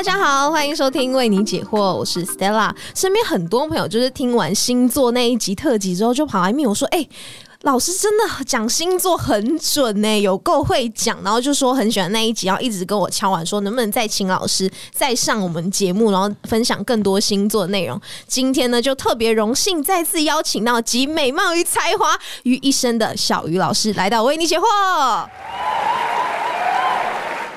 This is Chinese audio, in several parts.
大家好，欢迎收听为你解惑，我是 Stella。身边很多朋友就是听完星座那一集特辑之后，就跑来密我说：“哎、老师真的讲星座很准呢、有够会讲。”然后就说很喜欢那一集，然后一直跟我敲碗说能不能再请老师再上我们节目，然后分享更多星座内容。今天呢，就特别荣幸再次邀请到集美貌与才华于一身的小鱼老师来到为你解惑。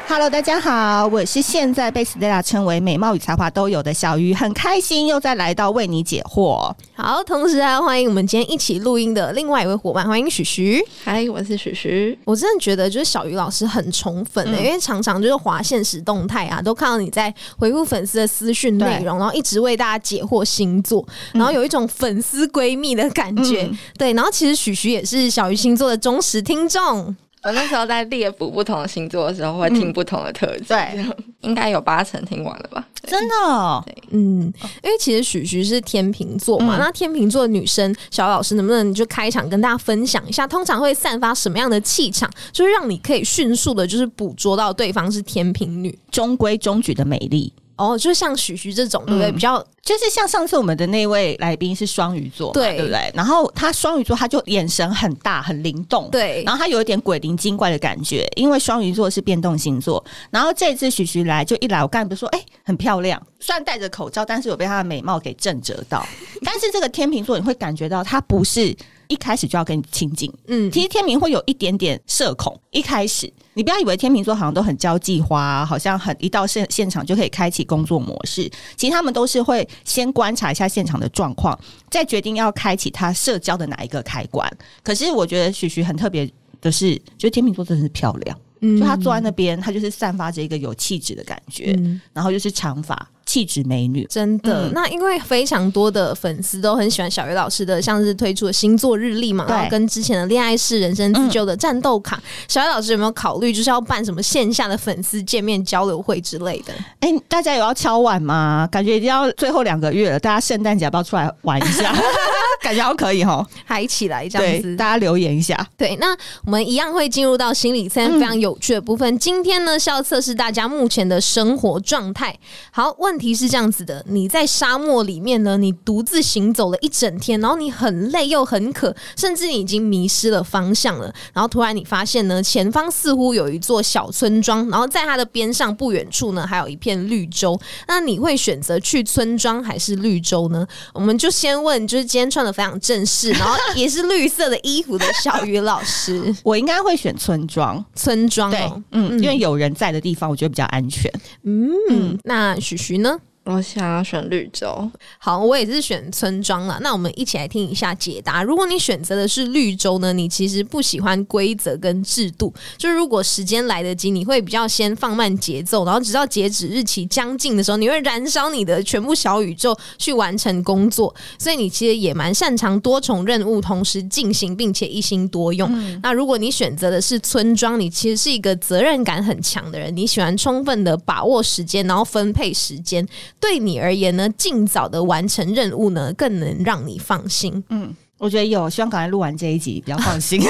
Hello，大家好，我是现在被 Stella 称为美貌与才华都有的小鱼，很开心又再来到为你解惑。好，同时还要欢迎我们今天一起录音的另外一位伙伴，欢迎许徐。嗨，我是许徐。我真的觉得就是小鱼老师很宠粉的、因为常常就是划现实动态啊，都看到你在回复粉丝的私讯内容，然后一直为大家解惑星座，然后有一种粉丝闺蜜的感觉。对，然后其实许徐也是小鱼星座的忠实听众。我那时候在猎捕不同的星座的时候，会听不同的特质，对，应该有八成听完了吧？真的、哦，嗯，因为其实许徐是天秤座嘛，嗯。那天秤座的女生，小老师能不能就开场跟大家分享一下，通常会散发什么样的气场，就是让你可以迅速的，就是捕捉到对方是天秤女。中规中矩的美丽，哦，就像许徐这种，对不对？嗯比较就是像上次我们的那位来宾是双鱼座嘛，对对不对？然后他双鱼座，他就眼神很大，很灵动，对然后他有一点鬼灵精怪的感觉，因为双鱼座是变动星座。然后这次许徐来就一来，我刚才不是说，哎、很漂亮，虽然戴着口罩，但是有被她的美貌给震折到。但是这个天秤座，你会感觉到他不是一开始就要跟你亲近，嗯，其实天秤会有一点点社恐，一开始你不要以为天秤座好像都很交际花，好像很一到现现场就可以开启工作模式。其实他们都是会先观察一下现场的状况，再决定要开启他社交的哪一个开关。可是我觉得许许很特别的是，就天秤座真的是漂亮，嗯就他坐在那边，他就是散发着一个有气质的感觉，嗯然后又是长发，气质美女。真的，嗯那因为非常多的粉丝都很喜欢小鱼老师的，像是推出的星座日历嘛，对然后跟之前的恋爱式人生自救的战斗卡，小鱼老师有没有考虑就是要办什么线下的粉丝见面交流会之类的？哎、大家有要敲碗吗？感觉已经要最后两个月了，大家圣诞节要不要出来玩一下？感觉好可以哈。嗨起来这样，子，大家留言一下。对，那我们一样会进入到心理测验非常有趣的部分。今天呢是要测试大家目前的生活状态。好，问题是这样子的：你在沙漠里面呢，你独自行走了一整天，然后你很累又很渴，甚至你已经迷失了方向了。然后突然你发现呢，前方似乎有一座小村庄，然后在它的边上不远处呢还有一片绿洲。那你会选择去村庄还是绿洲呢？我们就先问，就是今天穿的非常正式，然后也是绿色的衣服的小鱼老师，我应该会选村庄，村庄对哦，，嗯，因为有人在的地方，我觉得比较安全。嗯，那许徐呢？我想要选绿洲，好，我也是选村庄了。那我们一起来听一下解答。如果你选择的是绿洲呢，你其实不喜欢规则跟制度。就是如果时间来得及，你会比较先放慢节奏，然后直到截止日期将近的时候，你会燃烧你的全部小宇宙去完成工作。所以你其实也蛮擅长多重任务同时进行，并且一心多用。那如果你选择的是村庄，你其实是一个责任感很强的人，你喜欢充分的把握时间，然后分配时间。对你而言呢，尽早的完成任务呢，更能让你放心。嗯，我觉得有，希望赶快录完这一集，比较放心。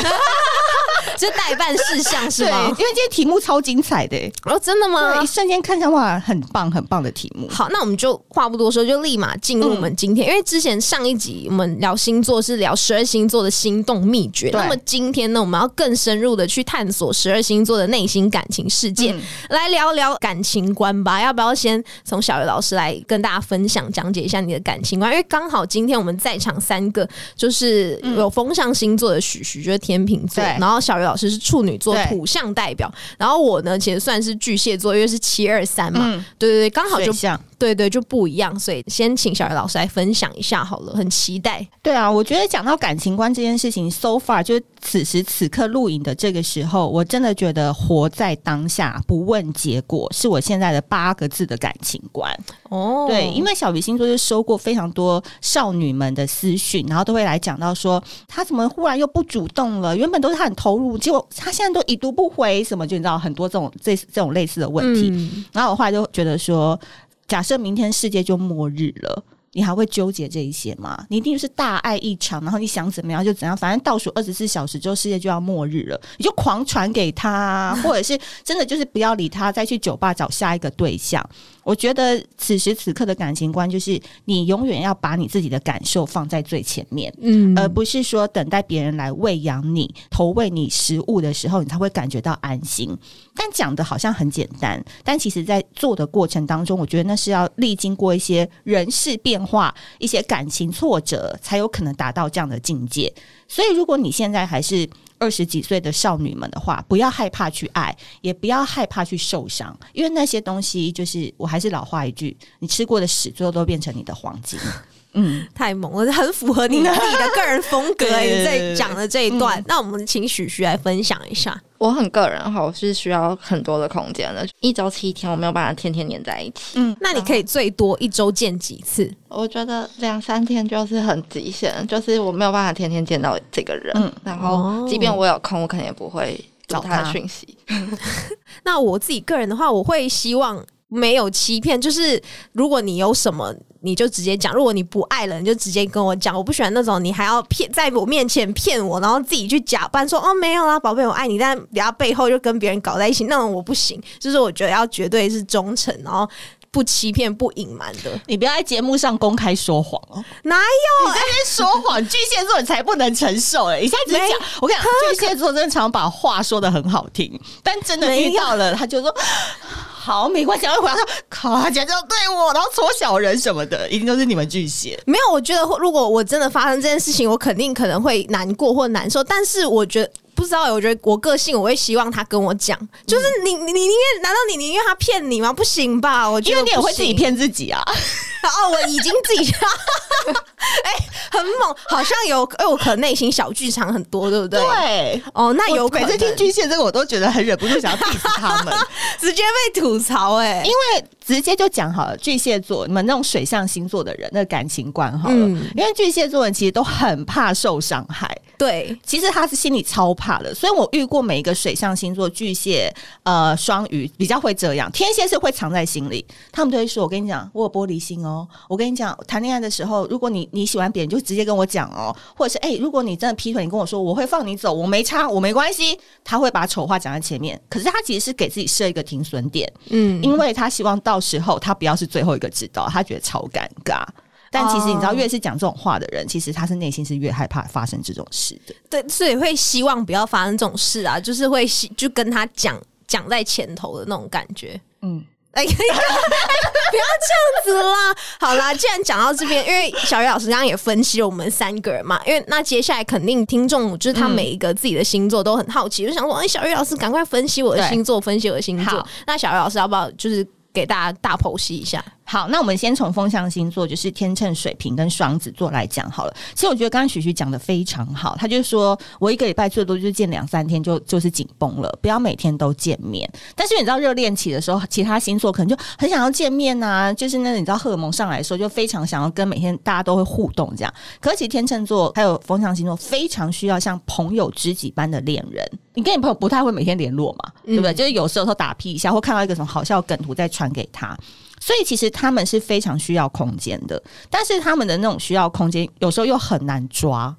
这代办事项是对，因为？今天题目超精彩的、欸，哦，真的吗，一？瞬间看上哇，很棒很棒的题目。好，那我们就话不多说，就立马进入我们今天。因为之前上一集我们聊星座是聊十二星座的心动秘诀，那么今天呢，我们要更深入的去探索十二星座的内心感情世界，嗯来聊聊感情观吧。要不要先从小鱼老师来跟大家分享讲解一下你的感情观？因为刚好今天我们在场三个就是有风象星座的许许，就是天秤座，对然后小鱼老师是处女座土象代表，然后我呢其实算是巨蟹座，因为是七二三嘛，嗯，对对对，刚好就。对对就不一样，所以先请小鱼老师来分享一下好了，很期待。对啊，我觉得讲到感情观这件事情，so far 就是此时此刻录影的这个时候，我真的觉得活在当下，不问结果，是我现在的八个字的感情观。哦对，因为小鱼星座就收过非常多少女们的私讯，然后都会来讲到说，他怎么忽然又不主动了？原本都是他很投入，结果他现在都已读不回，什么就你知道很多这种这这种类似的问题。嗯然后我后来就觉得说，假设明天世界就末日了。你还会纠结这一些吗？你一定是大爱一场，然后你想怎么样就怎样，反正倒数二十四小时之后世界就要末日了，你就狂传给他，或者是真的就是不要理他，再去酒吧找下一个对象。我觉得此时此刻的感情观就是你永远要把你自己的感受放在最前面，嗯而不是说等待别人来喂养你、投喂你食物的时候，你才会感觉到安心。但讲的好像很简单，但其实在做的过程当中，我觉得那是要历经过一些人事变化、一些感情挫折，才有可能达到这样的境界。所以，如果你现在还是二十几岁的少女们的话，不要害怕去爱，也不要害怕去受伤，因为那些东西就是我还是老话一句，你吃过的屎，最后都变成你的黄金。嗯，太猛了，很符合你自己的个人风格。对你在讲的这一段，那我们请许徐来分享一下。我很个人哈，我是需要很多的空间的，一周七天我没有办法天天黏在一起。嗯那你可以最多一周见几次？我觉得两三天就是很极限，就是我没有办法天天见到这个人。嗯然哦后即便我有空，我可能也不会找他他的讯息。那我自己个人的话，我会希望没有欺骗，就是如果你有什么，你就直接讲；如果你不爱了，你就直接跟我讲。我不喜欢那种你还要骗在我面前骗我，然后自己去假扮说哦没有啦，宝贝我爱你，但等下背后就跟别人搞在一起，那种我不行。就是我觉得要绝对是忠诚，然后不欺骗、不隐瞒的。你不要在节目上公开说谎哦。哪有？你在那边说谎，巨蟹座你才不能承受哎！你现在只讲，我跟你讲，巨蟹座真的常把话说的很好听，但真的遇到了，他就说 好没关系，然后回答说靠，他竟然这样对我，然后戳小人什么的，一定都是你们巨蟹。没有，我觉得如果我真的发生这件事情，我肯定可能会难过或难受。但是我觉得不知道，我觉得我个性我会希望他跟我讲，就是你你你宁愿难道你宁愿他骗你吗？不行吧？我觉得因为你也不。会自己骗自己啊！哦，我已经自己 哎、很猛，好像有哎，我可能内心小剧场很多，对不对？对，哦，那有可能每次听巨蟹这个，我都觉得很忍不住想要 diss 他们，直接被吐槽哎、因为直接就讲好了，巨蟹座你们那种水象星座的人，那个感情观好了，嗯因为巨蟹座人其实都很怕受伤害。对，其实他是心里超怕的，所以我遇过每一个水象星座，巨蟹、呃、双鱼比较会这样，天蝎是会藏在心里，他们都会说：“我跟你讲，我有玻璃心哦。我跟你讲，谈恋爱的时候，如果你你喜欢别人，就直接跟我讲哦，或者是哎、如果你真的劈腿，你跟我说，我会放你走，我没差，我没关系。”他会把丑话讲在前面，可是他其实是给自己设一个停损点，嗯，因为他希望到时候他不要是最后一个知道，他觉得超尴尬。但其实你知道，哦越是讲这种话的人，其实他是内心是越害怕发生这种事的。对，所以会希望不要发生这种事啊，就是会希就跟他讲讲在前头的那种感觉。嗯。哎，不要这样子啦！好啦，既然讲到这边，因为小鱼老师刚刚也分析了我们三个人嘛，因为那接下来肯定听众就是他每一个自己的星座都很好奇，就想说，哎，小鱼老师赶快分析我的星座，分析我的星座。那小鱼老师要不要就是给大家大剖析一下？好，那我们先从风象星座，就是天秤、水瓶跟双子座来讲好了。其实我觉得刚刚许许讲的非常好，他就说我一个礼拜最多就见两三天就就是紧绷了，不要每天都见面。但是你知道热恋期的时候，其他星座可能就很想要见面呐、就是那你知道荷尔蒙上来的时候，就非常想要跟每天大家都会互动这样。可是其实天秤座还有风象星座非常需要像朋友知己般的恋人。你跟你朋友不太会每天联络嘛，对不对？就是有时候说打屁一下，或看到一个什么好笑梗图再传给他。所以其实他们是非常需要空间的，但是他们的那种需要空间有时候又很难抓。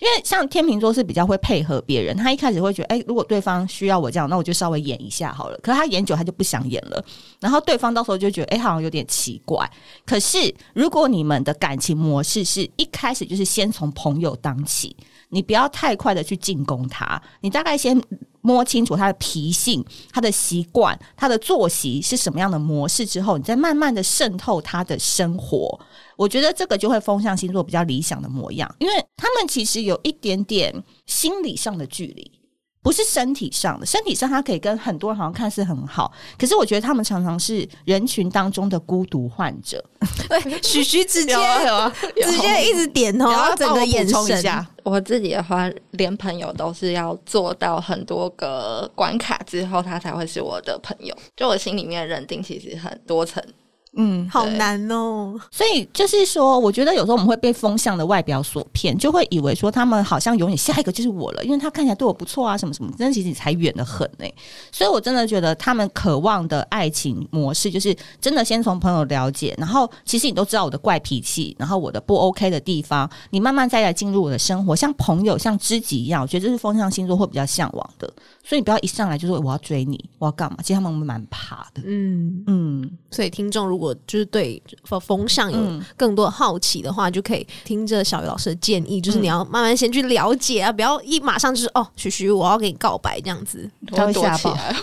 因为像天秤座是比较会配合别人，他一开始会觉得，哎、如果对方需要我这样，那我就稍微演一下好了。可是他演久，他就不想演了，然后对方到时候就觉得，哎、好像有点奇怪。可是如果你们的感情模式是一开始就是先从朋友当起，你不要太快的去进攻他，你大概先摸清楚他的脾性、他的习惯、他的作息是什么样的模式之后，你再慢慢的渗透他的生活。我觉得这个就会风向星座比较理想的模样，因为他们其实有一点点心理上的距离。不是身体上的，身体上他可以跟很多人好像看似很好，可是我觉得他们常常是人群当中的孤独患者。对，许徐直接有啊，直接一直点头，然后整个眼神充一下，我自己的话，连朋友都是要做到很多个关卡之后，他才会是我的朋友。就我心里面认定其实很多层，嗯，好难哦。所以就是说，我觉得有时候我们会被风向的外表所骗，就会以为说他们好像永远下一个就是我了，因为他看起来对我不错啊，什么什么，但其实你才远得很呢、所以我真的觉得他们渴望的爱情模式，就是真的先从朋友了解，然后其实你都知道我的怪脾气，然后我的不 OK 的地方，你慢慢再来进入我的生活，像朋友、像知己一样，我觉得这是风象星座会比较向往的。所以你不要一上来就说我要追你，我要干嘛？其实他们蛮怕的。嗯，嗯，所以听众如果就是对风向有嗯更多的好奇的话，就可以听着小鱼老师的建议，就是你要慢慢先去了解啊，不要一马上就是哦，徐徐我要给你告白这样子，他会躲吓爆起来。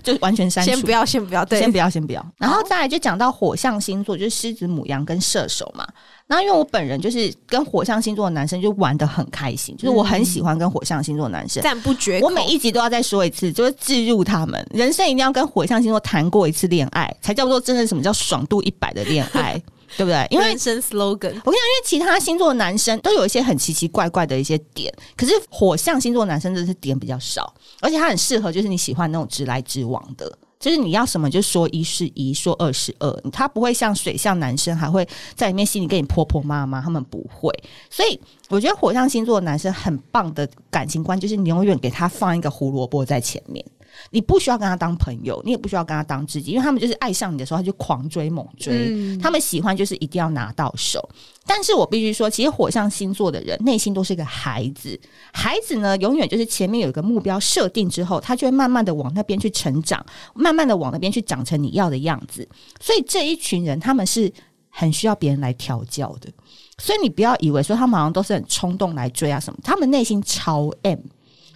就完全删除。先不要，先不要，对，先不要，先不要。然后再来就讲到火象星座，就是狮子、母羊跟射手嘛。然后因为我本人就是跟火象星座的男生就玩的很开心，就是我很喜欢跟火象星座的男生。赞不绝口。我每一集都要再说一次，就是置入他们人生一定要跟火象星座谈过一次恋爱，才叫做真的什么叫爽度一百的恋爱，对不对？因为人生 slogan，我跟你讲，因为其他星座的男生都有一些很奇奇怪怪的一些点，可是火象星座男生真的是点比较少，而且他很适合就是你喜欢那种直来直往的。就是你要什么就说一是一，说二是二，他不会像水象男生还会在里面心里跟你婆婆妈妈，他们不会。所以我觉得火象星座的男生很棒的感情观，就是你永远给他放一个胡萝卜在前面，你不需要跟他当朋友，你也不需要跟他当知己，因为他们就是爱上你的时候他就狂追猛追，嗯他们喜欢就是一定要拿到手。但是我必须说，其实火象星座的人内心都是个孩子，孩子呢永远就是前面有一个目标设定之后，他就会慢慢的往那边去成长，慢慢的往那边去长成你要的样子。所以这一群人他们是很需要别人来调教的。所以你不要以为说他们好像都是很冲动来追啊什么，他们内心超 M。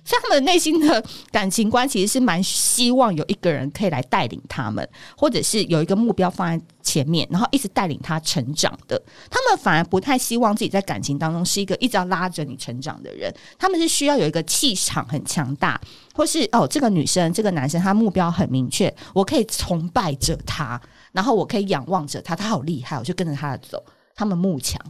所以他们内心的感情观其实是蛮希望有一个人可以来带领他们，或者是有一个目标放在前面，然后一直带领他成长的。他们反而不太希望自己在感情当中是一个一直要拉着你成长的人，他们是需要有一个气场很强大，或是哦这个女生这个男生他目标很明确，我可以崇拜着他，然后我可以仰望着他，他好厉害，我就跟着他的走。他们慕强，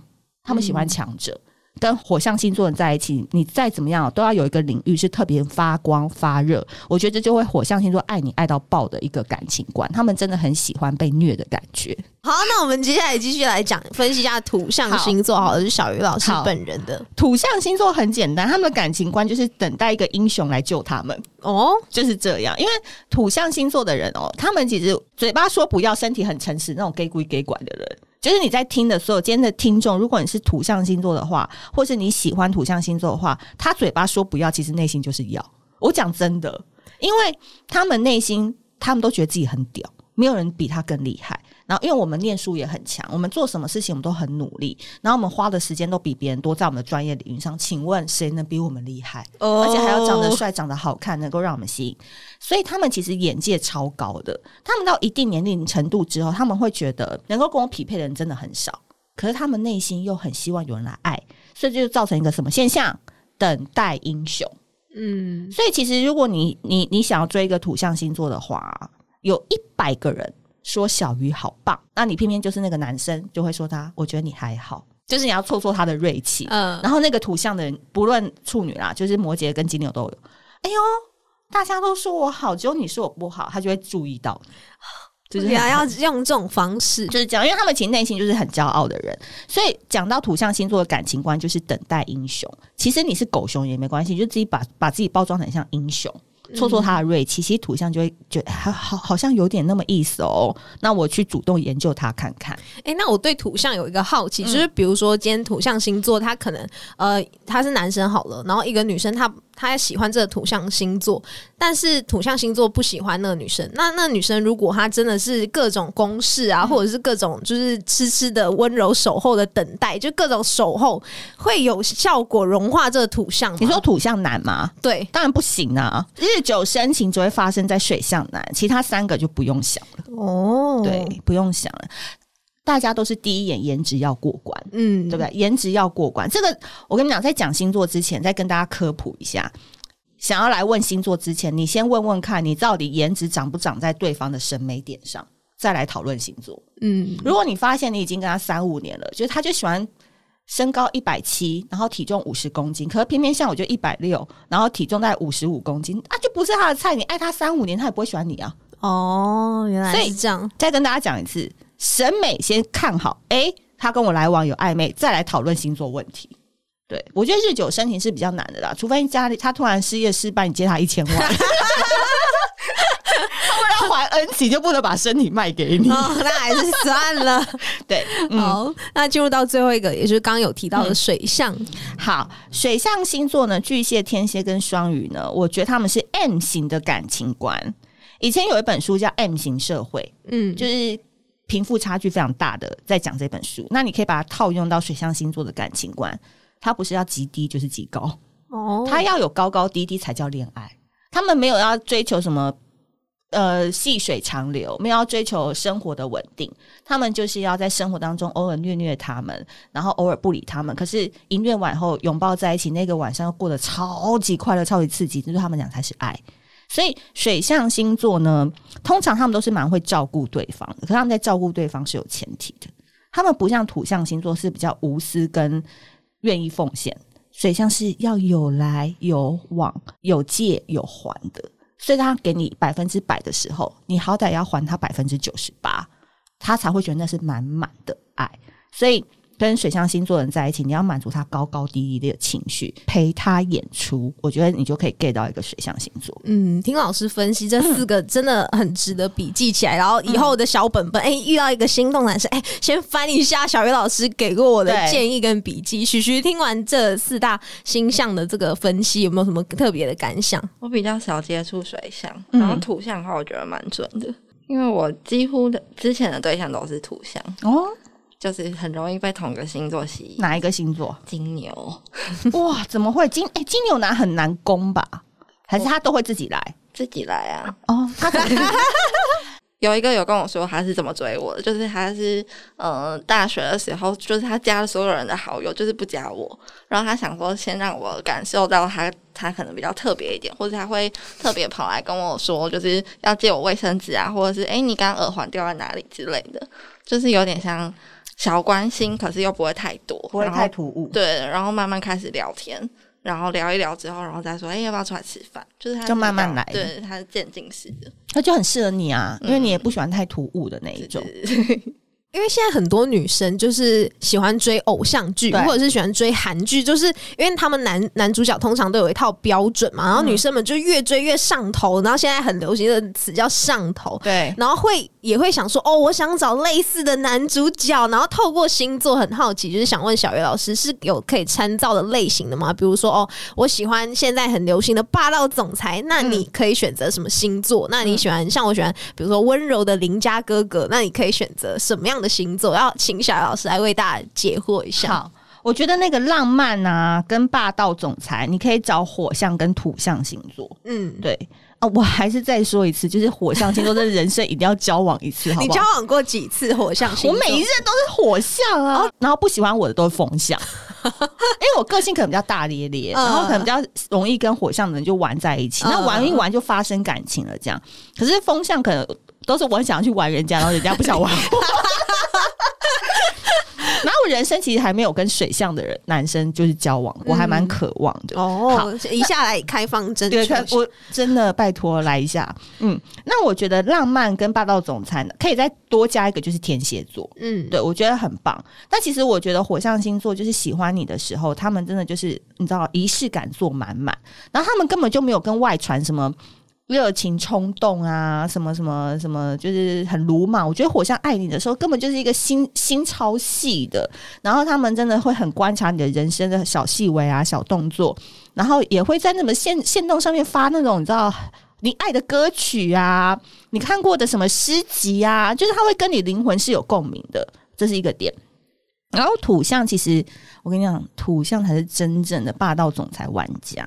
他们喜欢强者。跟火象星座人在一起，你再怎么样都要有一个领域是特别发光发热。我觉得这就会火象星座爱你爱到爆的一个感情观，他们真的很喜欢被虐的感觉。好，那我们接下来继续来讲分析一下土象星座，好了，是小鱼老师本人的土象星座很简单，他们的感情观就是等待一个英雄来救他们，哦，就是这样。因为土象星座的人哦，他们其实嘴巴说不要，身体很诚实，那种 gay 归 gay 拐的人。就是你在听的所有今天的听众，如果你是土象星座的话，或是你喜欢土象星座的话，他嘴巴说不要，其实内心就是要。我讲真的，因为他们内心他们都觉得自己很屌，没有人比他更厉害。然后，因为我们念书也很强，我们做什么事情我们都很努力，然后我们花的时间都比别人多，在我们的专业领域上。请问谁能比我们厉害？哦而且还要长得帅、长得好看，能够让我们吸引。所以他们其实眼界超高的。他们到一定年龄程度之后，他们会觉得能够跟我匹配的人真的很少。可是他们内心又很希望有人来爱，所以这就造成一个什么现象？等待英雄。嗯，所以其实如果你你你想要追一个土象星座的话，有一百个人说小鱼好棒，那你偏偏就是那个男生就会说他，我觉得你还好，就是你要挫挫他的锐气。嗯，然后那个土象的人，不论处女啦，就是摩羯跟金牛都有。哎呦，大家都说我好，只有你说我不好，他就会注意到。就是要用这种方式，就是讲，因为他们其实内心就是很骄傲的人，所以讲到土象星座的感情观，就是等待英雄。其实你是狗熊也没关系，就自己把把自己包装得很像英雄，挫挫他的锐气。其实土象就会觉得好好好像有点那么意思哦。那我去主动研究他看看。哎、那我对土象有一个好奇，嗯就是比如说今天土象星座，他可能呃他是男生好了，然后一个女生她她喜欢这个土象星座，但是土象星座不喜欢那个女生。那那女生如果她真的是各种攻势啊，或者是各种就是痴痴的温柔守候的等待，就各种守候，会有效果融化这个土象？你说土象男吗？对，当然不行啊！日久生情只会发生在水象男，其他三个就不用想了。哦，对，，不用想了。大家都是第一眼颜值要过关，嗯，对不对？颜值要过关，这个我跟你讲，在讲星座之前，再跟大家科普一下。想要来问星座之前，你先问问看你到底颜值长不长在对方的审美点上，再来讨论星座。嗯，如果你发现你已经跟他三五年了，就是他就喜欢身高一百七，然后体重五十公斤，可是偏偏像我就一百六，然后体重在五十五公斤，啊，就不是他的菜。你爱他三五年，他也不会喜欢你啊。哦，原来所以是这样。再跟大家讲一次，审美先看好，诶，他跟我来往有暧昧，再来讨论星座问题。对我觉得日久生情是比较难的啦，除非家里他突然失业失败，你借他一千万，他为了还恩情就不能把身体卖给你。哦，那还是算了。对，嗯，好，那进入到最后一个，也就是刚刚有提到的水象。好，水象星座呢，巨蟹、天蝎跟双鱼呢，我觉得他们是 M 型的感情观。以前有一本书叫《M 型社会》，嗯，就是贫富差距非常大的，在讲这本书。那你可以把它套用到水象星座的感情观，它不是要极低就是极高，哦，它要有高高低低才叫恋爱。他们没有要追求什么呃细水长流，没有要追求生活的稳定，他们就是要在生活当中偶尔虐虐他们，然后偶尔不理他们。可是一虐完后拥抱在一起，那个晚上又过得超级快乐、超级刺激，就是他们俩才是爱。所以水象星座呢，通常他们都是蛮会照顾对方的，可他们在照顾对方是有前提的。他们不像土象星座是比较无私跟愿意奉献，水象是要有来有往、有借有还的。所以他给你百分之百的时候，你好歹要还他百分之九十八，他才会觉得那是满满的爱。所以跟水象星座的人在一起，你要满足他高高低低的情绪，陪他演出，我觉得你就可以 get 到一个水象星座。嗯，听老师分析这 四个真的很值得笔记起来，然后以后的小本本，哎、遇到一个心动男生，哎、先翻一下小鱼老师给过我的建议跟笔记。徐徐听完这四大星象的这个分析，有没有什么特别的感想？我比较少接触水象，嗯然后土象的话，我觉得蛮准的，因为我几乎的之前的对象都是土象，哦，就是很容易被同个星座吸引。哪一个星座？金牛，哇，怎么会金？哎、金牛男很难攻吧？还是他都会自己来？自己来啊！哦，他可能 有一个有跟我说他是怎么追我的，就是他是呃大学的时候，就是他加了所有人的好友，就是不加我。然后他想说先让我感受到他他可能比较特别一点，或者他会特别跑来跟我说，就是要借我卫生纸啊，或者是诶你刚刚耳环掉在哪里之类的，就是有点像小关心，可是又不会太多，不会太突兀。对，然后慢慢开始聊天。然后聊一聊之后，然后再说，哎，要不要出来吃饭？就是他就慢慢来对，他是渐进式的那就很适合你啊，因为你也不喜欢太突兀的那一种。因为现在很多女生就是喜欢追偶像剧，或者是喜欢追韩剧，就是因为他们男男主角通常都有一套标准嘛，然后女生们就越追越上头，然后现在很流行的词叫上头。对，然后会也会想说，哦，我想找类似的男主角，然后透过星座很好奇，就是想问小月老师是有可以参照的类型的吗？比如说，哦，我喜欢现在很流行的霸道总裁，那你可以选择什么星座？那你喜欢像我喜欢，比如说温柔的邻家哥哥，那你可以选择什么样的星座？要请小月老师来为大家解惑一下。好，我觉得那个浪漫啊，跟霸道总裁，你可以找火象跟土象星座。嗯，对啊，我还是再说一次，就是火象星座，这人生一定要交往一次，好不好？你交往过几次火象星座？我每一任都是火象啊，然后不喜欢我的都是风象，因为我个性可能比较大咧咧，嗯然后可能比较容易跟火象的人就玩在一起，嗯那玩一玩就发生感情了，这样。可是风象可能都是我很想要去玩人家，然后人家不想玩我。然后我人生其实还没有跟水象的人男生就是交往，我还蛮渴望的。哦，一下来开放真的，我真的拜托来一下，嗯，那我觉得浪漫跟霸道总裁呢可以再多加一个，就是天蝎座，嗯，对我觉得很棒。但其实我觉得火象星座就是喜欢你的时候，他们真的就是你知道仪式感做满满，然后他们根本就没有跟外传什么。热情冲动啊，什么什么什么，就是很鲁莽。我觉得火象爱你的时候，根本就是一个心心超细的，然后他们真的会很观察你的人生的小细微啊、小动作，然后也会在那么线线动上面发那种你知道你爱的歌曲啊，你看过的什么诗集啊，就是他会跟你灵魂是有共鸣的，这是一个点。然后土象其实我跟你讲，土象才是真正的霸道总裁玩家。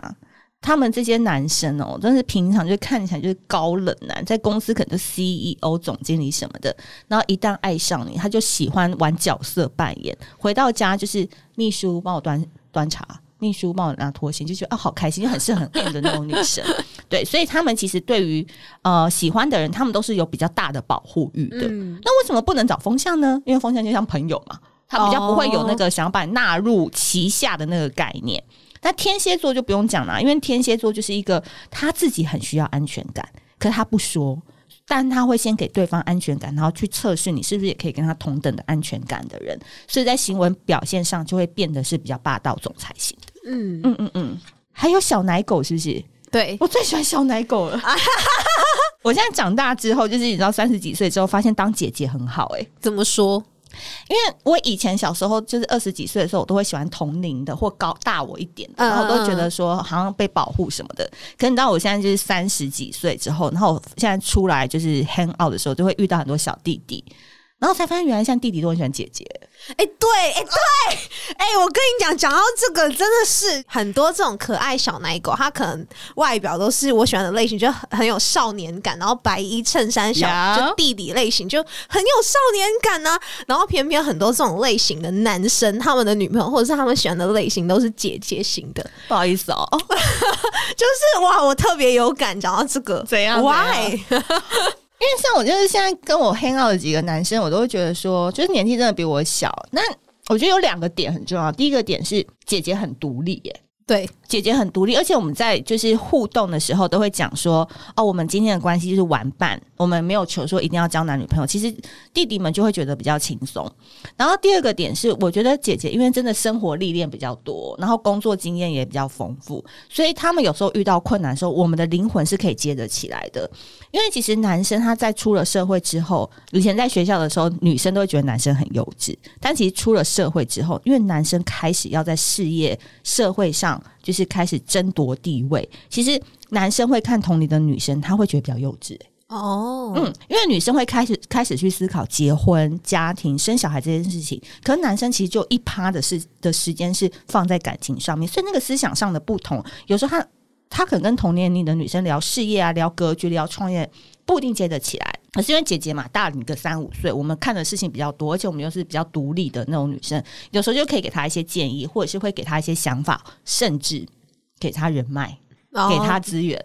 他们这些男生哦，真是平常就看起来就是高冷男，在公司可能就 CEO、总经理什么的，然后一旦爱上你，他就喜欢玩角色扮演。回到家就是秘书帮我端端茶，秘书帮我拿拖鞋，就觉得啊好开心，就很是很 M 的那种女生。对，所以他们其实对于呃喜欢的人，他们都是有比较大的保护欲的。嗯那为什么不能找风向呢？因为风向就像朋友嘛，他比较不会有那个想要把你纳入旗下的那个概念。那天蝎座就不用讲了，因为天蝎座就是一个他自己很需要安全感，可是他不说，但他会先给对方安全感，然后去测试你是不是也可以跟他同等的安全感的人，所以在行为表现上就会变得是比较霸道总裁型的。嗯，嗯嗯嗯，还有小奶狗是不是？对，我最喜欢小奶狗了。我现在长大之后，就是你知道三十几岁之后，发现当姐姐很好哎、怎么说？因为我以前小时候就是二十几岁的时候，我都会喜欢同龄的或高大我一点的，嗯然后都觉得说好像被保护什么的。可你知道我现在就是三十几岁之后，然后我现在出来就是 hang out 的时候，就会遇到很多小弟弟，然后才发现原来像弟弟都很喜欢姐姐。哎、对，哎、对，哎、我跟你讲，讲到这个，真的是很多这种可爱小奶狗，它可能外表都是我喜欢的类型，就很很有少年感，然后白衣衬衫小呀就弟弟类型，就很有少年感呢、然后偏偏很多这种类型的男生，他们的女朋友或者是他们喜欢的类型都是姐姐型的，不好意思哦，就是哇，我特别有感。讲到这个，怎样？Why？因为像我就是现在跟我 hang out 的几个男生，我都会觉得说，就是年纪真的比我小。那我觉得有两个点很重要，第一个点是姐姐很独立耶。对，姐姐很独立，而且我们在就是互动的时候都会讲说，哦，我们今天的关系就是玩伴，我们没有求说一定要交男女朋友。其实弟弟们就会觉得比较轻松。然后第二个点是，我觉得姐姐因为真的生活历练比较多，然后工作经验也比较丰富，所以他们有时候遇到困难的时候，我们的灵魂是可以接得起来的。因为其实男生他在出了社会之后，以前在学校的时候，女生都会觉得男生很幼稚，但其实出了社会之后，因为男生开始要在事业、社会上就是开始争夺地位，其实男生会看同龄的女生，他会觉得比较幼稚、欸哦，嗯，因为女生会开始开始去思考结婚、家庭、生小孩这件事情，可是男生其实就一趴的事的时间是放在感情上面，所以那个思想上的不同，有时候他他可能跟同年龄的女生聊事业啊、聊格局、聊创业，不一定接得起来。可是因为姐姐嘛，大你个三五岁，我们看的事情比较多，而且我们又是比较独立的那种女生，有时候就可以给她一些建议，或者是会给她一些想法，甚至给她人脉。哦给她资源，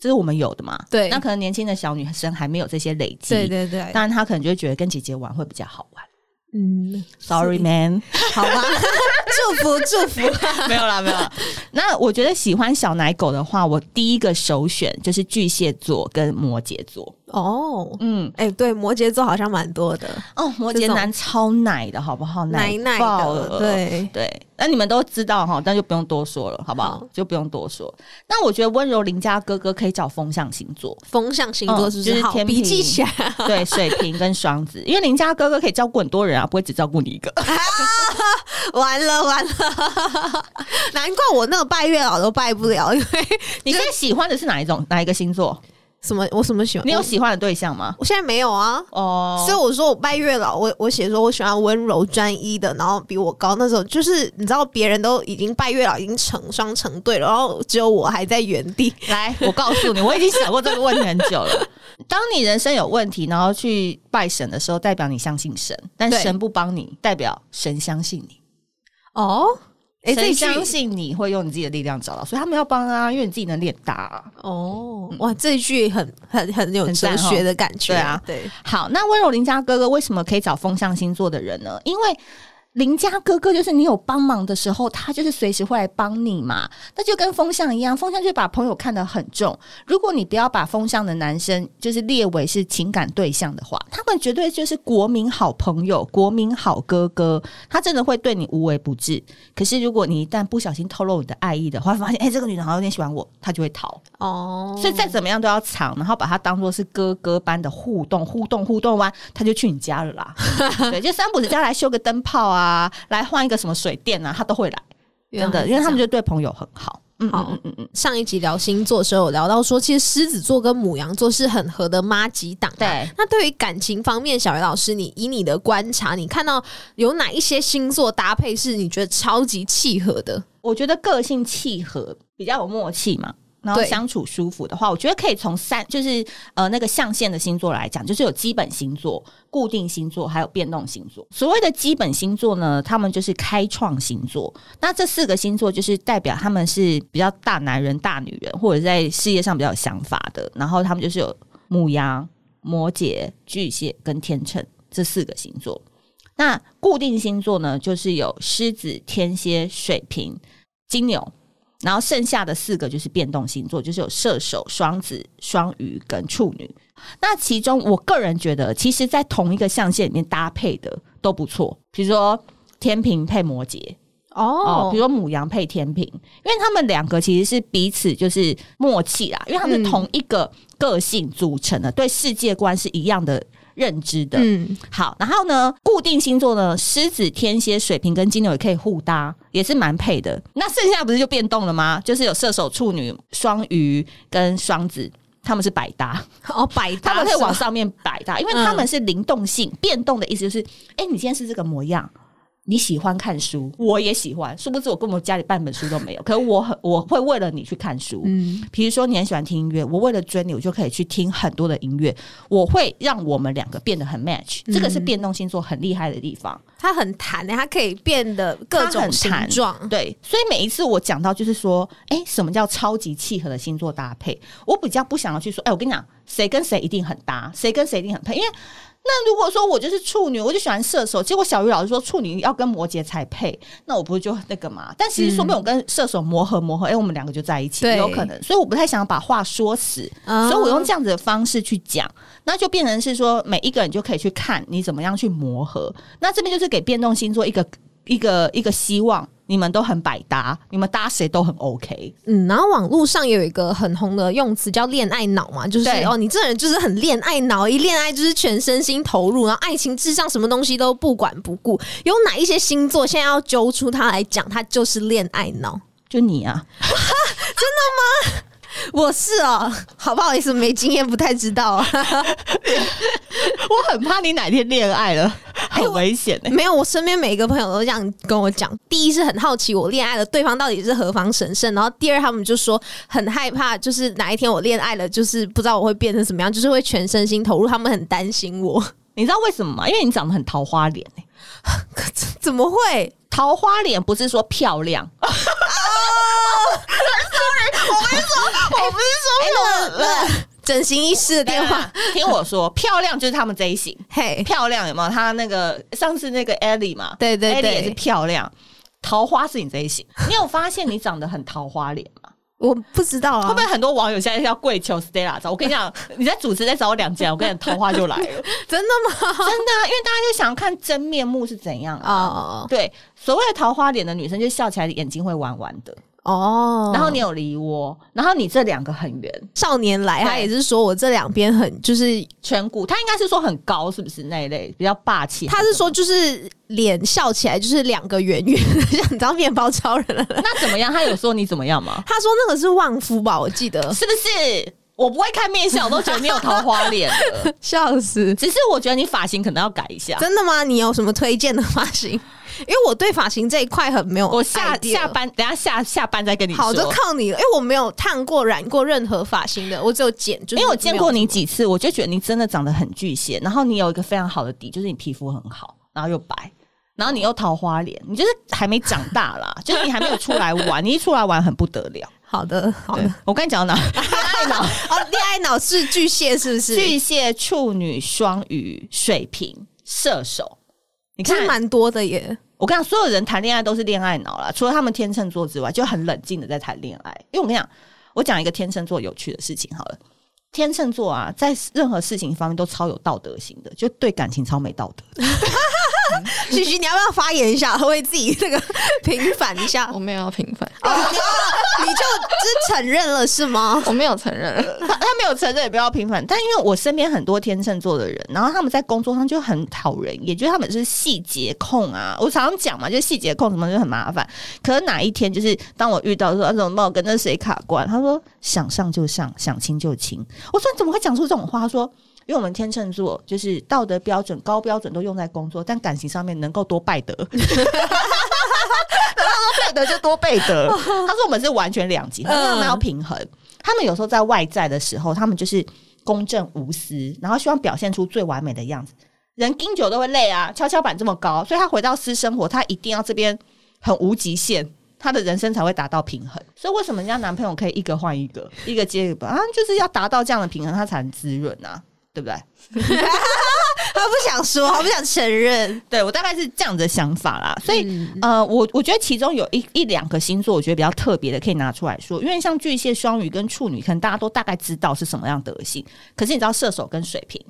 这是我们有的嘛？对那可能年轻的小女生还没有这些累积，对对对，当然她可能就会觉得跟姐姐玩会比较好玩。嗯，Sorry man，好吧，祝 福祝福。没有啦，没有啦。那我觉得喜欢小奶狗的话，我第一个首选就是巨蟹座跟摩羯座。哦，嗯，哎、对，摩羯座好像蛮多的，哦，摩羯男超奶的好不好？奶奶的，爆了，对，对，那你们都知道哈，那就不用多说了，好不好？好就不用多说。那我觉得温柔邻家哥哥可以找风象星座，风象星座嗯是就是是天笔记平起来？对，水瓶跟双子，因为邻家哥哥可以照顾很多人啊，不会只照顾你一个。完了完了，难怪我那个拜月老都拜不了，因为你最喜欢的是哪一种？哪一个星座？什么我什么喜欢？你有喜欢的对象吗？我现在没有啊。哦，所以我说我拜月老，我我写说我喜欢温柔专一的，然后比我高那种，就是你知道别人都已经拜月老已经成双成对了，然后只有我还在原地。来，我告诉你，我已经想过这个问题很久了。当你人生有问题，然后去拜神的时候，代表你相信神，但神不帮你，代表神相信你。哦，哎、这神一句相信你会用你自己的力量找到，所以他们要帮啊，因为你自己能练大、啊。哦，哇，这一句很很很有哲学的感觉。对啊对，好，那温柔邻家哥哥为什么可以找风象星座的人呢？因为邻家哥哥就是你有帮忙的时候，他就是随时会来帮你嘛。那就跟风向一样，风向就把朋友看得很重。如果你不要把风向的男生就是列为是情感对象的话，他们绝对就是国民好朋友、国民好哥哥，他真的会对你无微不至。可是如果你一旦不小心透露你的爱意的话，发现哎、这个女人好像有点喜欢我，他就会逃。哦，所以再怎么样都要藏，然后把他当做是哥哥般的互动，互动互动完，他就去你家了啦。对，就三浦子家来修个灯泡啊，来换一个什么水电啊，他都会来，真的，因为他们就对朋友很好。嗯好嗯嗯嗯嗯，上一集聊星座的时候有聊到说，其实狮子座跟母羊座是很合的妈吉档、啊。对。那对于感情方面，小鱼老师，你以你的观察，你看到有哪一些星座搭配是你觉得超级契合的？我觉得个性契合，比较有默契嘛。然后相处舒服的话，我觉得可以从三，就是呃那个象限的星座来讲，就是有基本星座、固定星座，还有变动星座。所谓的基本星座呢，他们就是开创星座。那这四个星座就是代表他们是比较大男人、大女人，或者在事业上比较有想法的。然后他们就是有母羊、摩羯、巨蟹跟天秤这四个星座。那固定星座呢，就是有狮子、天蝎、水瓶、金牛。然后剩下的四个就是变动星座，就是有射手、双子、双鱼跟处女。那其中，我个人觉得，其实，在同一个象限里面搭配的都不错。比如说天平配摩羯，哦，比如说母羊配天平，因为他们两个其实是彼此就是默契啦，因为他们是同一个个性组成的，对世界观是一样的。认知的，嗯，好，然后呢，固定星座呢，狮子、天蝎、水瓶跟金牛也可以互搭，也是蛮配的。那剩下不是就变动了吗？就是有射手、处女、双鱼跟双子，他们是百搭哦，百搭，他们可以往上面百搭，因为他们是灵动性变动的意思，就是，哎，你今天是这个模样。你喜欢看书，我也喜欢。殊不知我根本家里半本书都没有。可是我很我会为了你去看书。嗯，比如说你很喜欢听音乐，我为了追你，我就可以去听很多的音乐。我会让我们两个变得很 match。这个是变动星座很厉害的地方，它很弹，它可以变得各种形状。对，所以每一次我讲到就是说，哎，什么叫超级契合的星座搭配？我比较不想要去说，哎，我跟你讲，谁跟谁一定很搭，谁跟谁一定很配，因为。那如果说我就是处女，我就喜欢射手，结果小鱼老师说处女要跟摩羯才配，那我不是就那个嘛？但其实说不定我跟射手磨合磨合，哎，我们两个就在一起，有可能。所以我不太想把话说死，所以我用这样子的方式去讲，那就变成是说每一个人就可以去看你怎么样去磨合。那这边就是给变动星座一个一个一个希望。你们都很百搭，你们搭谁都很 OK。嗯，然后网络上也有一个很红的用词叫“恋爱脑”嘛，就是哦，你这人就是很恋爱脑，一恋爱就是全身心投入，然后爱情至上，什么东西都不管不顾。有哪一些星座现在要揪出他来讲，他就是恋爱脑？就你啊？真的吗？我是哦，好不好意思，没经验，不太知道。我很怕你哪天恋爱了，很危险没有，我身边每一个朋友都这样跟我讲。第一是很好奇我恋爱了，对方到底是何方神圣。然后第二，他们就说很害怕，就是哪一天我恋爱了，就是不知道我会变成什么样，就是会全身心投入。他们很担心我。你知道为什么吗？因为你长得很桃花脸怎么会？桃花脸不是说漂亮。我不是说，我不是说了整形医师的电话。听我说，漂亮就是他们这一型。嘿，漂亮有没有？他那个上次那个 Ellie 嘛，对对对，也是漂亮。桃花是你这一型。你有发现你长得很桃花脸吗？我不知道啊。会不会很多网友现在要跪求 Stella 找？我跟你讲，你在主持再找我两件，我跟你讲桃花就来了。真的吗？真的，因为大家就想看真面目是怎样啊。对，所谓的桃花脸的女生，就笑起来眼睛会弯弯的。哦，然后你有梨窝，然后你这两个很圆。少年来，他也是说我这两边很就是颧骨，他应该是说很高，是不是那一类比较霸气？他是说就是脸笑起来就是两个圆圆的，像你知道面包超人了。那怎么样？他有说你怎么样吗？他说那个是旺夫吧，我记得是不是？我不会看面相，我都觉得你有桃花脸 笑死！只是我觉得你发型可能要改一下。真的吗？你有什么推荐的发型？因为我对发型这一块很没有，我下下班等下下下班再跟你说。好，就靠你了，因为我没有烫过、染过任何发型的，我只有剪。就因为我见过你几次，我就觉得你真的长得很巨蟹，然后你有一个非常好的底，就是你皮肤很好，然后又白，然后你又桃花脸，你就是还没长大啦，就是你还没有出来玩，你一出来玩很不得了。好的，好的，我跟你讲到哪？恋爱脑 哦，恋爱脑是巨蟹，是不是？巨蟹、处女、双鱼、水瓶、射手，你看蛮多的耶。我跟你讲，所有人谈恋爱都是恋爱脑啦，除了他们天秤座之外，就很冷静的在谈恋爱。因为我跟你讲，我讲一个天秤座有趣的事情好了。天秤座啊，在任何事情方面都超有道德心的，就对感情超没道德。徐徐，你要不要发言一下，为自己这个平反一下？我没有要平反，你就只承认了是吗？我没有承认，他他没有承认也不要平反。但因为我身边很多天秤座的人，然后他们在工作上就很讨人厌，觉得他们是细节控啊。我常常讲嘛，就细节控什么就很麻烦。可是哪一天，就是当我遇到说怎么办，我跟那谁卡关？他说想上就上，想亲就亲。我说你怎么会讲出这种话？他说。因为我们天秤座就是道德标准高标准都用在工作，但感情上面能够多拜德，他说拜德就多背德。他说我们是完全两极，他们要平衡。他们有时候在外在的时候，他们就是公正无私，然后希望表现出最完美的样子。人盯久都会累啊，跷跷板这么高，所以他回到私生活，他一定要这边很无极限，他的人生才会达到平衡。所以为什么人家男朋友可以一个换一个，一个接一个啊？就是要达到这样的平衡，他才能滋润啊。对不对？他不想说，他不想承认。对我大概是这样的想法啦。所以，嗯呃，我我觉得其中有一一两个星座，我觉得比较特别的，可以拿出来说。因为像巨蟹、双鱼跟处女，可能大家都大概知道是什么样德性。可是你知道射手跟水瓶、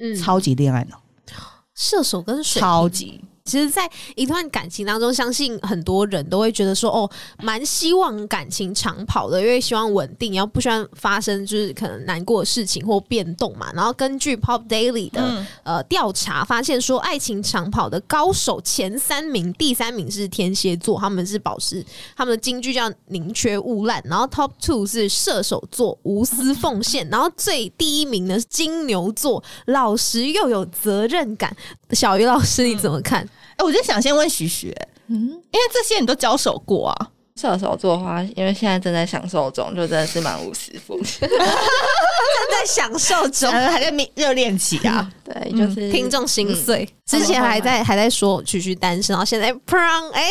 嗯，超级恋爱脑，射手跟水瓶超级其实，在一段感情当中，相信很多人都会觉得说，哦，蛮希望感情长跑的，因为希望稳定，然后不希望发生就是可能难过的事情或变动嘛。然后根据 Pop Daily 的、嗯呃调查发现说，爱情长跑的高手前三名，第三名是天蝎座，他们是保持他们的金句叫宁缺毋滥，然后 Top Two 是射手座无私奉献，然后最第一名呢是金牛座，老实又有责任感。小鱼老师你怎么看？哎、我就想先问徐徐、嗯，因为这些你都交手过啊。射手座的话，因为现在正在享受中，就真的是蛮无私奉献。正在享受中，呃还在蜜热恋期啊，对，就是听众心碎。嗯 之前还在还在说曲曲单身，然后现在砰，哎、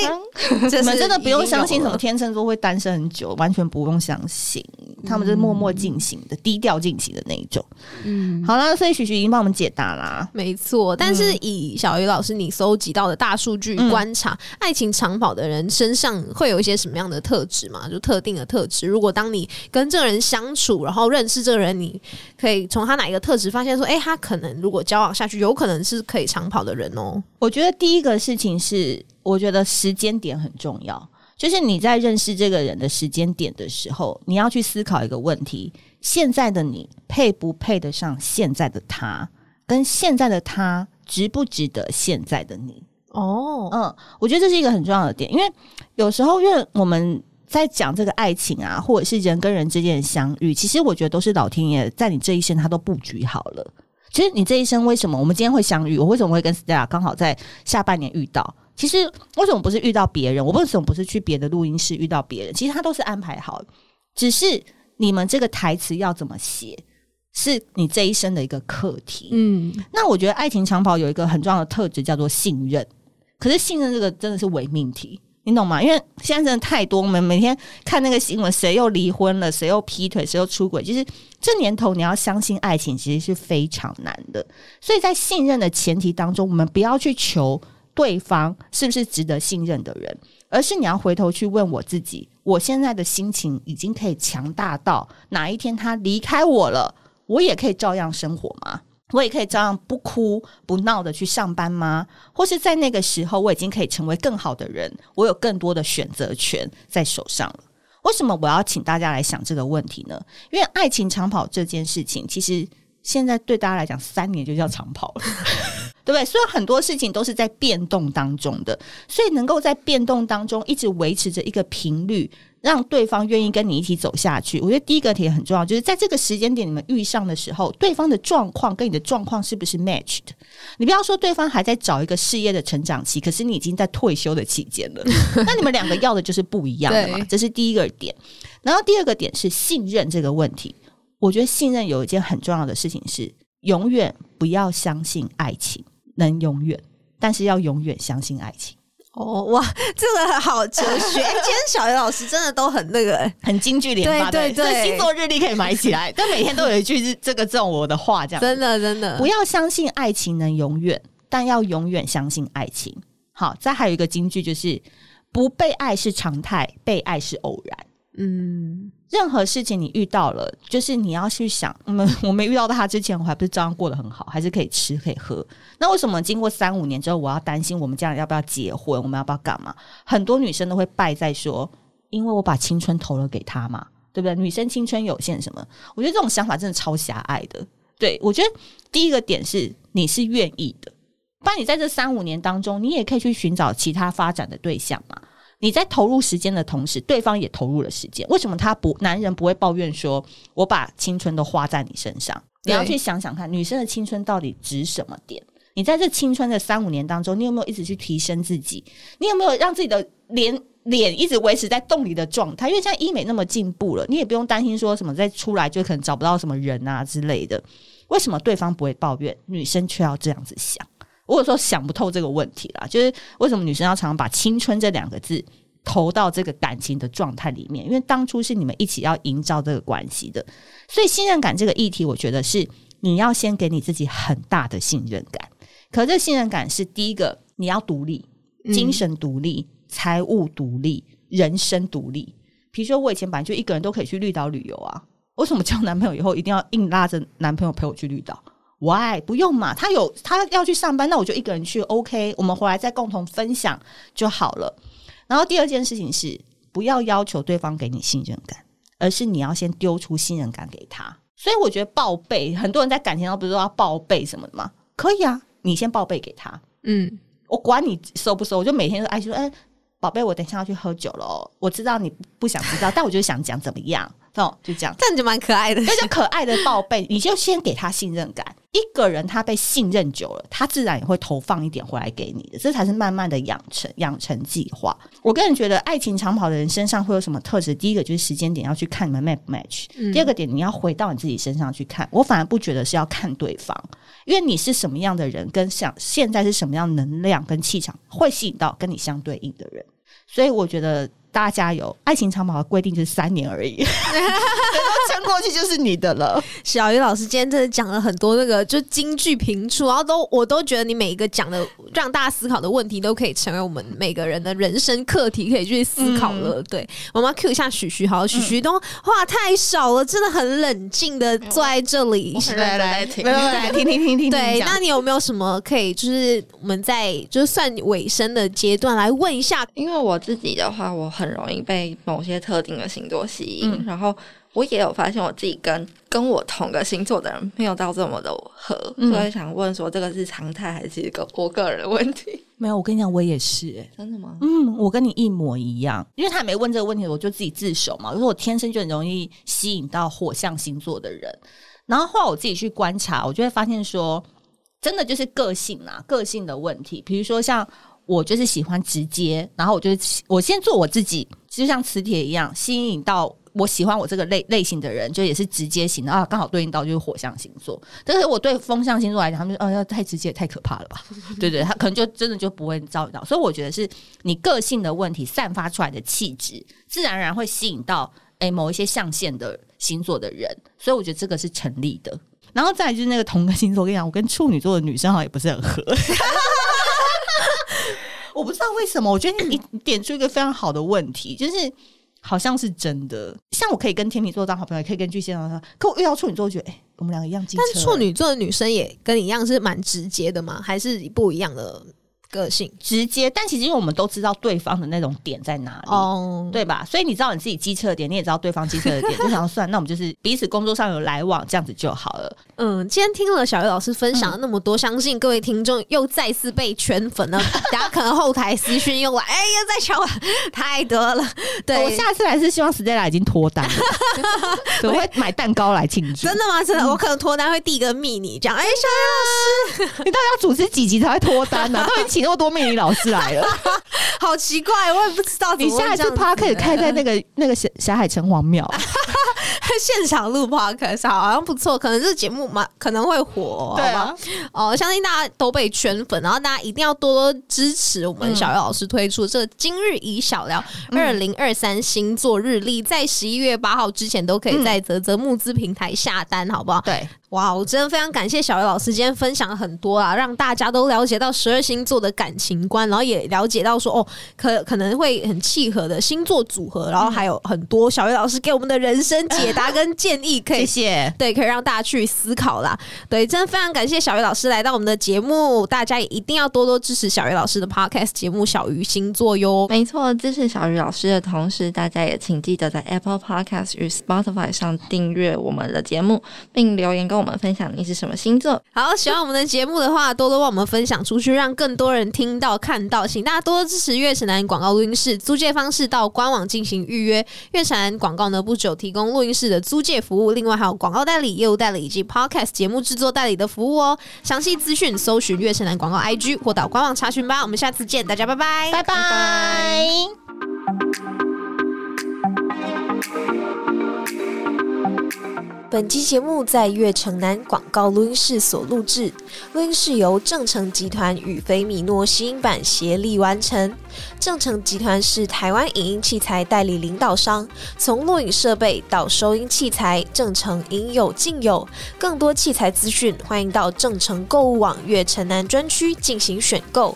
你们真的不用相信什么天秤座会单身很久，完全不用相信，他们是默默进行的、低调进行的那一种。嗯。好了，所以徐徐已经帮我们解答啦。没错，但是以小鱼老师你搜集到的大数据嗯观察，爱情长跑的人身上会有一些什么样的特质嘛？就特定的特质。如果当你跟这个人相处，然后认识这个人，你可以从他哪一个特质发现说，哎、他可能如果交往下去，有可能是可以长跑的人哦。我觉得第一个事情是，我觉得时间点很重要。就是你在认识这个人的时间点的时候，你要去思考一个问题：现在的你配不配得上现在的他，跟现在的他值不值得现在的你？哦，嗯，我觉得这是一个很重要的点，因为有时候因为我们在讲这个爱情啊，或者是人跟人之间的相遇，其实我觉得都是老天爷在你这一生他都布局好了。其实你这一生为什么我们今天会相遇？我为什么会跟 Stella 刚好在下半年遇到？其实为什么不是遇到别人？我为什么不是去别的录音室遇到别人？其实他都是安排好的，只是你们这个台词要怎么写，是你这一生的一个课题。嗯，那我觉得爱情长跑有一个很重要的特质叫做信任，可是信任这个真的是伪命题，你懂吗？因为现在真的太多，我们每天看那个新闻，谁又离婚了，谁又劈腿，谁又出轨，就是这年头你要相信爱情其实是非常难的。所以在信任的前提当中，我们不要去求对方是不是值得信任的人，而是你要回头去问我自己，我现在的心情已经可以强大到哪一天他离开我了，我也可以照样生活吗？我也可以照样不哭不闹的去上班吗？或是在那个时候，我已经可以成为更好的人，我有更多的选择权在手上了。为什么我要请大家来想这个问题呢？因为爱情长跑这件事情，其实现在对大家来讲，三年就叫长跑了。对不对？所以很多事情都是在变动当中的，所以能够在变动当中一直维持着一个频率，让对方愿意跟你一起走下去。我觉得第一个题很重要，就是在这个时间点你们遇上的时候，对方的状况跟你的状况是不是 matched？？你不要说对方还在找一个事业的成长期，可是你已经在退休的期间了，那你们两个要的就是不一样的嘛。这是第一个点。然后第二个点是信任这个问题。我觉得信任有一件很重要的事情是，永远不要相信爱情能永远，但是要永远相信爱情。哦，哇，这个好哲学。哎、今天小鱼老师真的都很那个、哎很京剧连发，对对对这星座日历可以买起来，但每天都有一句是这个这种我的话，这样真的真的不要相信爱情能永远，但要永远相信爱情。好，再还有一个京剧就是：不被爱是常态，被爱是偶然。嗯，任何事情你遇到了，就是你要去想，嗯，我没遇到他之前，我还不是照样过得很好，还是可以吃可以喝。那为什么经过三五年之后，我要担心我们将来要不要结婚，我们要不要干嘛？很多女生都会败在说，因为我把青春投了给他嘛，对不对？女生青春有限，什么？我觉得这种想法真的超狭隘的。对我觉得第一个点是你是愿意的，不然你在这三五年当中，你也可以去寻找其他发展的对象嘛。你在投入时间的同时，对方也投入了时间。为什么他不男人不会抱怨说，我把青春都花在你身上？你要去想想看，女生的青春到底值什么点？你在这青春的三五年当中，你有没有一直去提升自己？你有没有让自己的脸脸一直维持在动力的状态？因为现在医美那么进步了，你也不用担心说什么再出来就可能找不到什么人啊之类的。为什么对方不会抱怨，女生却要这样子想？我有时候想不透这个问题啦，就是为什么女生要常常把青春这两个字投到这个感情的状态里面？因为当初是你们一起要营造这个关系的，所以信任感这个议题，我觉得是你要先给你自己很大的信任感。可这信任感是第一个，你要独立，嗯精神独立、财务独立、人生独立。比如说，我以前本来就一个人都可以去绿岛旅游啊，为什么交男朋友以后一定要硬拉着男朋友陪我去绿岛？Why？不用嘛，他有他要去上班，那我就一个人去，OK，我们回来再共同分享就好了。然后第二件事情是，不要要求对方给你信任感，而是你要先丢出信任感给他。所以我觉得报备，很多人在感情上不是说要报备什么的吗？可以啊，你先报备给他，嗯，我管你收不收，我就每天都哎说，哎，宝贝，我等一下要去喝酒了哦，我知道你不想知道，但我就想讲怎么样，哦，就这样。这样就蛮可爱的。那就可爱的报备，你就先给他信任感。一个人他被信任久了，他自然也会投放一点回来给你的，这才是慢慢的养成养成计划。我个人觉得，爱情长跑的人身上会有什么特质？第一个就是时间点要去看你们 match 不 match，、第二个点你要回到你自己身上去看。我反而不觉得是要看对方，因为你是什么样的人，跟想现在是什么样能量跟气场，会吸引到跟你相对应的人。所以我觉得大家加油，爱情长跑的规定就是三年而已，过去就是你的了。小鱼老师今天真的讲了很多那个就金句评出，然后都我都觉得你每一个讲的让大家思考的问题，都可以成为我们每个人的人生课题，可以去思考了。对，我们要 Q 一下许徐，好，许徐都话太少了，真的很冷静的坐在这里我。很认真在听没有，来听听听听。对，那你有没有什么可以，就是我们在就是算尾声的阶段来问一下？因为我自己的话，我很容易被某些特定的星座吸引，嗯然后我也有发现我自己跟跟我同个星座的人没有到这么的合，嗯所以想问说这个是常态还是一个我个人的问题？没有？我跟你讲，我也是、欸真的吗？嗯，我跟你一模一样，因为他没问这个问题，我就自己自首嘛。就是我天生就很容易吸引到火象星座的人，然后后来我自己去观察，我就会发现说，真的就是个性啊，个性的问题。比如说像我就是喜欢直接，然后我就是我先做我自己，就像磁铁一样，吸引到我喜欢我这个类类型的人，就也是直接型的啊，刚好对应到就是火象星座。但是我对风象星座来讲，他们就哦要太直接太可怕了吧？对对，他可能就真的就不会招到。所以我觉得是你个性的问题，散发出来的气质，自然而然会吸引到诶某一些象限的星座的人。所以我觉得这个是成立的。然后再来就是那个同个星座，我跟你讲，我跟处女座的女生好像也不是很合。我不知道为什么，我觉得你你点出一个非常好的问题，就是好像是真的。像我可以跟天秤座当好朋友，也可以跟巨蟹座当好朋友，可我遇到处女座，我觉得哎、我们两个一样机车。但处女座的女生也跟你一样是蛮直接的吗？还是不一样的个性？直接，但其实因为我们都知道对方的那种点在哪里。哦，对吧？所以你知道你自己机车的点，你也知道对方机车的点，就想要算，那我们就是彼此工作上有来往，这样子就好了。嗯，今天听了小鱼老师分享了那么多，相信各位听众又再次被圈粉了。大家可能后台私讯又来，哎呀，再敲碗，太多了。对，我下次还是希望 Stella 已经脱单了，对 我会买蛋糕来庆祝。真的吗？真的，我可能脱单会递个密你，这样。哎，小鱼老师你到底要主持几集才会脱单呢、都已经请那么多命理老师来了，好奇怪，我也不知道你下一次么会这样子 p a r k 开在那个那个霞霞海城隍庙，现场录 podcast 好像不错，可能这个节目嘛可能会火、哦，对啊好不好？哦，相信大家都被圈粉，然后大家一定要多多支持我们小月老师推出这个今日以小聊二零二三星座日历，在十一月八号之前都可以在泽泽募资平台下单，好不好？对，哇，我真的非常感谢小鱼老师今天分享了很多啊，让大家都了解到十二星座的感情观，然后也了解到说哦，可可能会很契合的星座组合，然后还有很多小鱼老师给我们的人生解答跟建议，可以谢谢。对，可以让大家去思考啦。对，真的非常感谢小鱼老师来到我们的节目，大家也一定要多多支持小鱼老师的 podcast 节目《小鱼星座》哟。没错，支持小鱼老师的同时，大家也请记得在 Apple Podcast 与 Spotify 上订阅我们的节目，并留言跟我们分享你是什么星座。好，喜欢我们的节目的话，多多帮我们分享出去，让更多人听到、看到。请大家多多支持月城南广告录音室，租借方式到官网进行预约。月城南广告呢，不只有提供录音室的租借服务，另外还有广告代理、业务代理以及 Podcast 节目制作代理的服务哦。详细资讯搜寻月城南广告 IG 或到官网查询吧。我们下次见，大家拜拜，拜拜。本期节目在悦城南广告录音室所录制，录音室由正成集团与菲米诺吸音版协力完成。正成集团是台湾影音器材代理领导商，从录影设备到收音器材，正成应有尽有。更多器材资讯，欢迎到正成购物网悦城南专区进行选购。